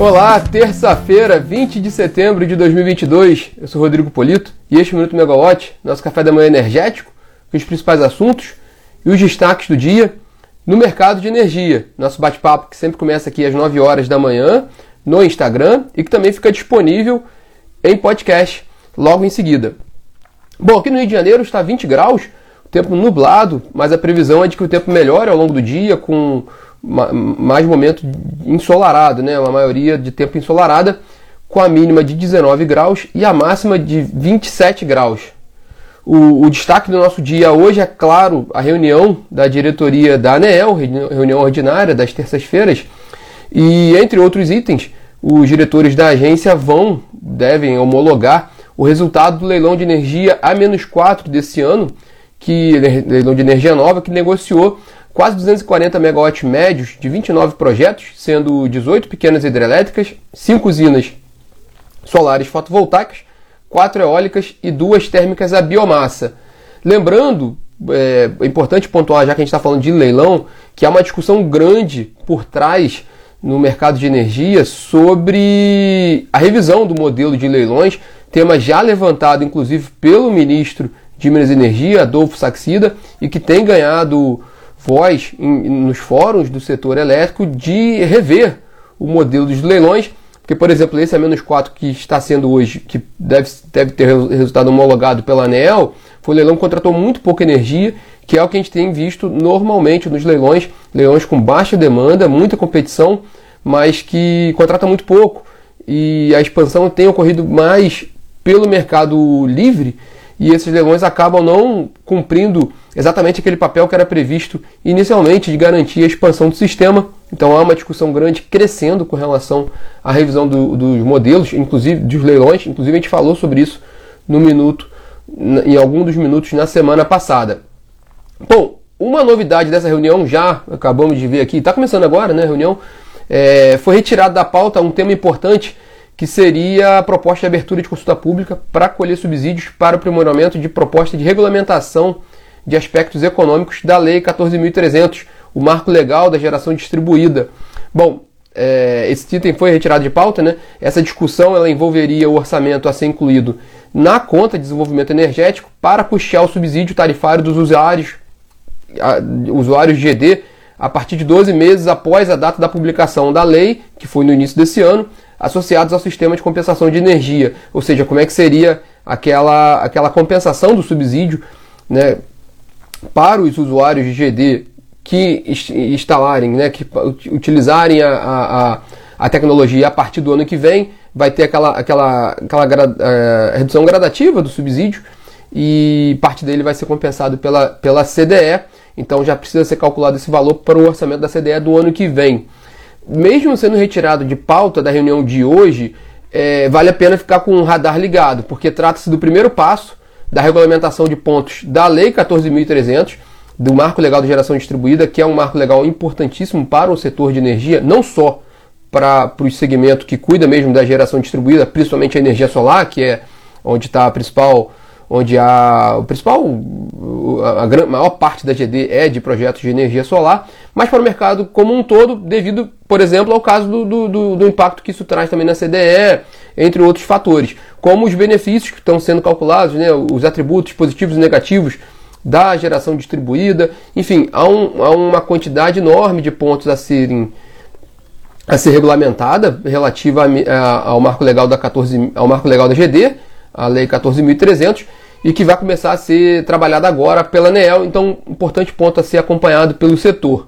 Olá, terça-feira, 20 de setembro de 2022. Eu sou Rodrigo Polito e este é Minuto Megawatt, nosso café da manhã energético, com os principais assuntos e os destaques do dia no mercado de energia. Nosso bate-papo que sempre começa aqui às 9 horas da manhã no Instagram e que também fica disponível em podcast logo em seguida. Bom, aqui no Rio de Janeiro está 20 graus, o tempo nublado, mas a previsão é de que o tempo melhore ao longo do dia com mais momento ensolarado, né? Uma maioria de tempo ensolarada, com a mínima de 19 graus e a máxima de 27 graus. O, o, destaque do nosso dia hoje é, claro, a reunião da diretoria da ANEEL, reunião ordinária das terças-feiras, e entre outros itens, os diretores da agência vão, devem homologar o resultado do leilão de energia A-4 desse ano, que leilão de energia nova, que negociou quase 240 megawatts médios de 29 projetos, sendo 18 pequenas hidrelétricas, 5 usinas solares fotovoltaicas, 4 eólicas e 2 térmicas a biomassa. Lembrando, é, é importante pontuar, já que a gente está falando de leilão, que há uma discussão grande por trás no mercado de energia sobre a revisão do modelo de leilões, tema já levantado inclusive pelo ministro de Minas e Energia, Adolfo Saxida, e que tem ganhado voz em, nos fóruns do setor elétrico de rever o modelo dos leilões, porque, por exemplo, esse a menos 4 que está sendo hoje, que deve, deve ter resultado homologado pela ANEL, foi um leilão que contratou muito pouca energia, que é o que a gente tem visto normalmente nos leilões, leilões com baixa demanda, muita competição, mas que contrata muito pouco. E a expansão tem ocorrido mais pelo mercado livre e esses leilões acabam não cumprindo exatamente aquele papel que era previsto inicialmente de garantir a expansão do sistema. Então há uma discussão grande crescendo com relação à revisão do, dos modelos, inclusive dos leilões. Inclusive a gente falou sobre isso no minuto, em algum dos minutos na semana passada. Bom, uma novidade dessa reunião já acabamos de ver aqui, está começando agora, né? A reunião é, foi retirado da pauta um tema importante que seria a proposta de abertura de consulta pública para colher subsídios para o aprimoramento de proposta de regulamentação de aspectos econômicos da Lei 14.300, o marco legal da geração distribuída. Bom, é, esse item foi retirado de pauta, né? Essa discussão ela envolveria o orçamento a ser incluído na conta de desenvolvimento energético para custear o subsídio tarifário dos usuários, a, usuários de GD a partir de 12 meses após a data da publicação da lei, que foi no início desse ano, associados ao sistema de compensação de energia, ou seja, como é que seria aquela, aquela compensação do subsídio né, para os usuários de GD que instalarem, né, que utilizarem a, a, a tecnologia a partir do ano que vem, vai ter aquela, aquela, aquela uh, redução gradativa do subsídio e parte dele vai ser compensado pela, pela CDE, então já precisa ser calculado esse valor para o orçamento da CDE do ano que vem mesmo sendo retirado de pauta da reunião de hoje, é, vale a pena ficar com o radar ligado, porque trata-se do primeiro passo da regulamentação de pontos da Lei 14.300, do Marco Legal de Geração Distribuída, que é um marco legal importantíssimo para o setor de energia, não só para o segmento que cuida mesmo da geração distribuída, principalmente a energia solar, que é onde está a principal onde a, o principal, a, a, maior parte da GD é de projetos de energia solar, mas para o mercado como um todo, devido, por exemplo, ao caso do, do, do impacto que isso traz também na CDE, entre outros fatores, como os benefícios que estão sendo calculados, né, os atributos positivos e negativos da geração distribuída, enfim, há, um, há uma quantidade enorme de pontos a serem a ser regulamentada relativa a, a, ao marco legal da 14, ao marco legal da GD, a lei 14.300 e que vai começar a ser trabalhada agora pela ANEEL, então importante ponto a ser acompanhado pelo setor.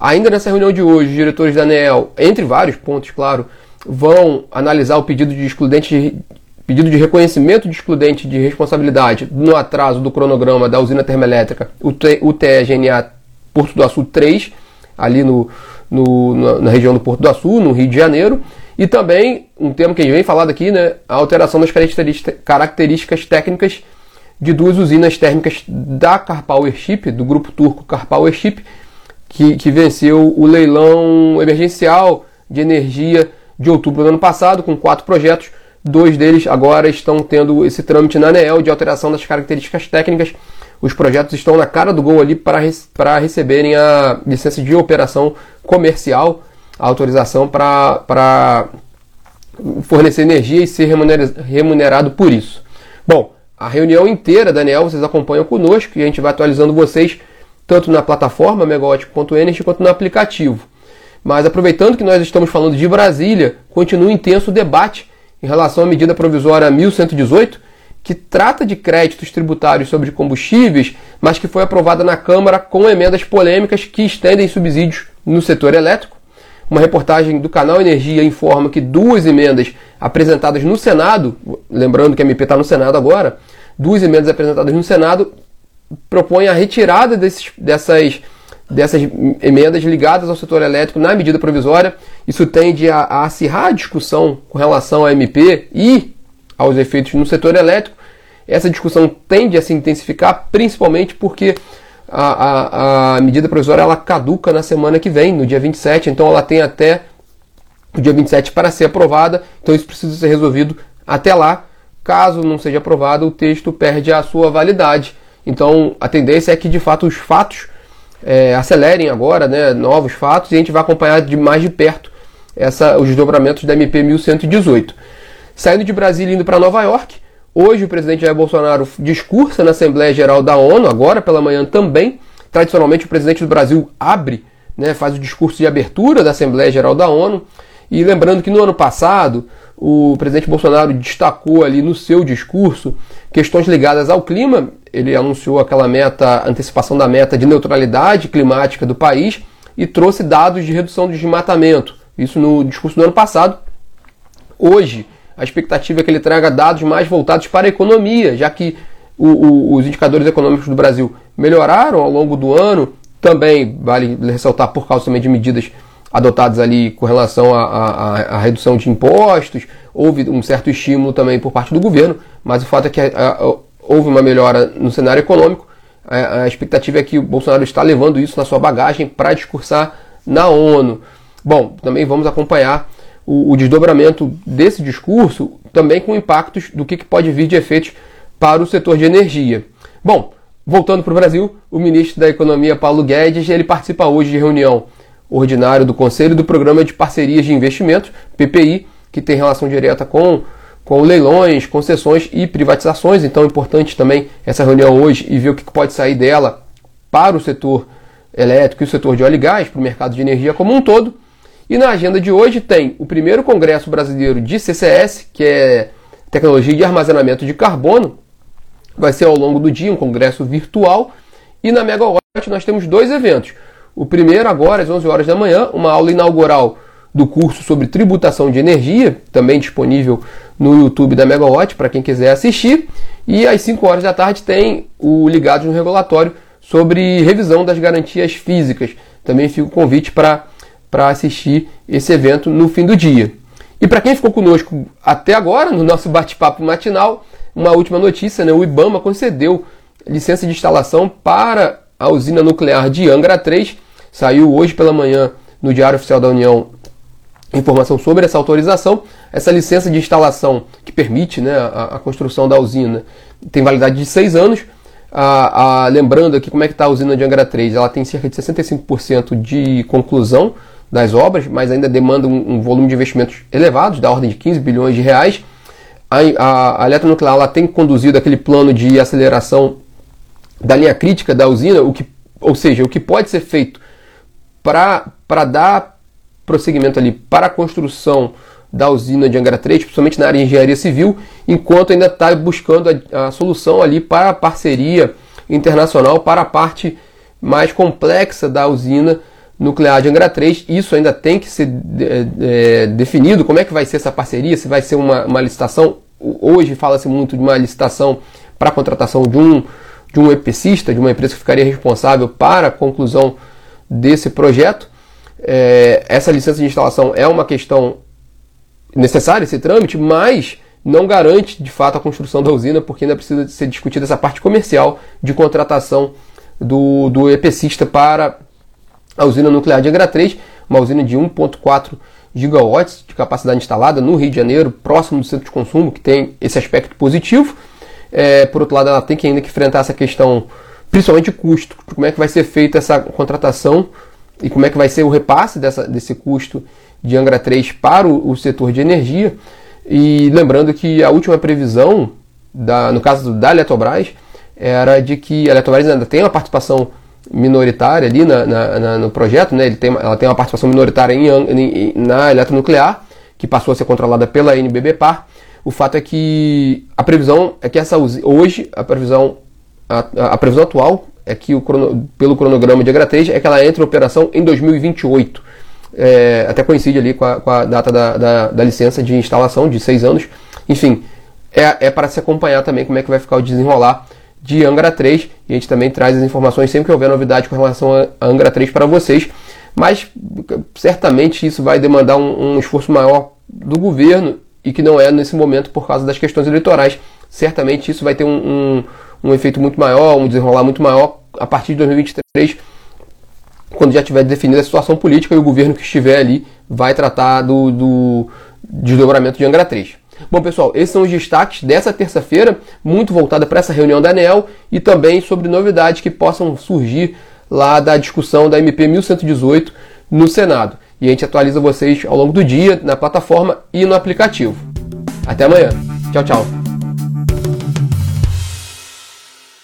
Ainda nessa reunião de hoje, os diretores da ANEEL, entre vários pontos, claro, vão analisar o pedido de excludente pedido de reconhecimento de excludente de responsabilidade no atraso do cronograma da usina termoelétrica UTE-GNA Porto do Açu 3, ali no, no, na região do Porto do Açu, no Rio de Janeiro, e também um tema que a gente vem falado aqui, né, a alteração das características técnicas de duas usinas térmicas da Carpowership, do grupo turco Carpowership, que, que venceu o leilão emergencial de energia de outubro do ano passado, com quatro projetos. Dois deles agora estão tendo esse trâmite na ANEEL de alteração das características técnicas. Os projetos estão na cara do gol ali para, para receberem a licença de operação comercial, a autorização para fornecer energia e ser remunerado por isso. Bom, a reunião inteira, Daniel, vocês acompanham conosco e a gente vai atualizando vocês tanto na plataforma megawatt.energy quanto no aplicativo. Mas aproveitando que nós estamos falando de Brasília, continua intenso o debate em relação à medida provisória 1118, que trata de créditos tributários sobre combustíveis, mas que foi aprovada na Câmara com emendas polêmicas que estendem subsídios no setor elétrico. Uma reportagem do canal Energia informa que duas emendas apresentadas no Senado, lembrando que a MP está no Senado agora, duas emendas apresentadas no Senado propõem a retirada desses, dessas, dessas emendas ligadas ao setor elétrico na medida provisória. Isso tende a, a acirrar a discussão com relação à MP e aos efeitos no setor elétrico. Essa discussão tende a se intensificar, principalmente porque a, a, a medida provisória ela caduca na semana que vem, no dia 27, então ela tem até o dia 27 para ser aprovada, então isso precisa ser resolvido até lá. Caso não seja aprovado, o texto perde a sua validade. Então a tendência é que de fato os fatos é, acelerem agora, né, novos fatos, e a gente vai acompanhar de mais de perto essa, os desdobramentos da MP 1118. Saindo de Brasília e indo para Nova York, Hoje o presidente Jair Bolsonaro discursa na Assembleia Geral da ONU, agora pela manhã também. Tradicionalmente o presidente do Brasil abre, né, faz o discurso de abertura da Assembleia Geral da ONU. E lembrando que no ano passado o presidente Bolsonaro destacou ali no seu discurso questões ligadas ao clima. Ele anunciou aquela meta, antecipação da meta de neutralidade climática do país e trouxe dados de redução do desmatamento. Isso no discurso do ano passado. Hoje, a expectativa é que ele traga dados mais voltados para a economia, já que o, o, os indicadores econômicos do Brasil melhoraram ao longo do ano, também vale ressaltar por causa também de medidas adotadas ali com relação à redução de impostos, houve um certo estímulo também por parte do governo, mas o fato é que a, a, houve uma melhora no cenário econômico. A, a expectativa é que o Bolsonaro está levando isso na sua bagagem para discursar na ONU. Bom, também vamos acompanhar o, o desdobramento desse discurso também com impactos do que, que pode vir de efeitos para o setor de energia. Bom, voltando para o Brasil, o ministro da Economia Paulo Guedes ele participa hoje de reunião ordinária do Conselho do Programa de Parcerias de Investimentos, PPI, que tem relação direta com, com leilões, concessões e privatizações. Então é importante também essa reunião hoje e ver o que pode sair dela para o setor elétrico e o setor de óleo e gás, para o mercado de energia como um todo. E na agenda de hoje tem o primeiro Congresso Brasileiro de CCS, que é Tecnologia de Armazenamento de Carbono. Vai ser ao longo do dia um congresso virtual. E na Megawatt nós temos dois eventos. O primeiro, agora, às 11 horas da manhã, uma aula inaugural do curso sobre tributação de energia, também disponível no YouTube da Megawatt para quem quiser assistir. E às 5 horas da tarde tem o Ligados no Regulatório sobre revisão das garantias físicas. Também fica o convite para para assistir esse evento no fim do dia. E para quem ficou conosco até agora, no nosso bate-papo matinal, uma última notícia: né? o IBAMA concedeu licença de instalação para a usina nuclear de Angra 3. Saiu hoje pela manhã no Diário Oficial da União informação sobre essa autorização. Essa licença de instalação que permite né, a, a construção da usina tem validade de seis anos. Lembrando aqui como é que está a usina de Angra 3, ela tem cerca de 65% de conclusão das obras, mas ainda demanda um, um, volume de investimentos elevados, da ordem de 15 bilhões de reais. A, a, a eletronuclear tem conduzido aquele plano de aceleração da linha crítica da usina, o que, ou seja, o que pode ser feito para dar prosseguimento ali para a construção da usina de Angra 3, principalmente na área de engenharia civil, enquanto ainda está buscando a, a, solução ali para a parceria internacional, para a parte mais complexa da usina nuclear de Angra 3. Isso ainda tem que ser é, definido, como é que vai ser essa parceria, se vai ser uma, uma licitação. Hoje fala-se muito de uma licitação para a contratação de um, de um EPCista, de uma empresa que ficaria responsável para a conclusão desse projeto. É, essa licença de instalação é uma questão necessária, esse trâmite, mas não garante de fato a construção da usina, porque ainda precisa ser discutida essa parte comercial de contratação do, do EPCista para a usina nuclear de Angra 3, uma usina de 1,4 gigawatts de capacidade instalada no Rio de Janeiro, próximo do centro de consumo, que tem esse aspecto positivo. É, por outro lado, ela tem que ainda que enfrentar essa questão, principalmente de custo, como é que vai ser feita essa contratação e como é que vai ser o repasse dessa, desse custo de Angra 3 para o, o setor de energia. E lembrando que a última previsão, da, no caso da Eletrobras, era de que a Eletrobras ainda tem uma participação minoritária ali na, na, na, no projeto, né? Ele tem, ela tem uma participação minoritária em, em, na eletronuclear, que passou a ser controlada pela NBBPAR. O fato é que a previsão é que essa hoje a previsão a, a previsão atual é que o crono, pelo cronograma de H3 é que ela entra em operação em 2028. É, até coincide ali com a, com a data da, da, da, licença de instalação de seis anos. Enfim, é, é para se acompanhar também como é que vai ficar o desenrolar de Angra 3 e a gente também traz as informações sempre que houver novidade com relação a Angra 3 para vocês. Mas certamente isso vai demandar um, um esforço maior do governo e que não é nesse momento por causa das questões eleitorais. Certamente isso vai ter um, um, um efeito muito maior, um desenrolar muito maior a partir de 2023, quando já tiver definida a situação política e o governo que estiver ali vai tratar do, do desdobramento de Angra 3. Bom, pessoal, esses são os destaques dessa terça-feira, muito voltada para essa reunião da ANEL e também sobre novidades que possam surgir lá da discussão da MP 1118 no Senado. E a gente atualiza vocês ao longo do dia na plataforma e no aplicativo. Até amanhã. Tchau, tchau.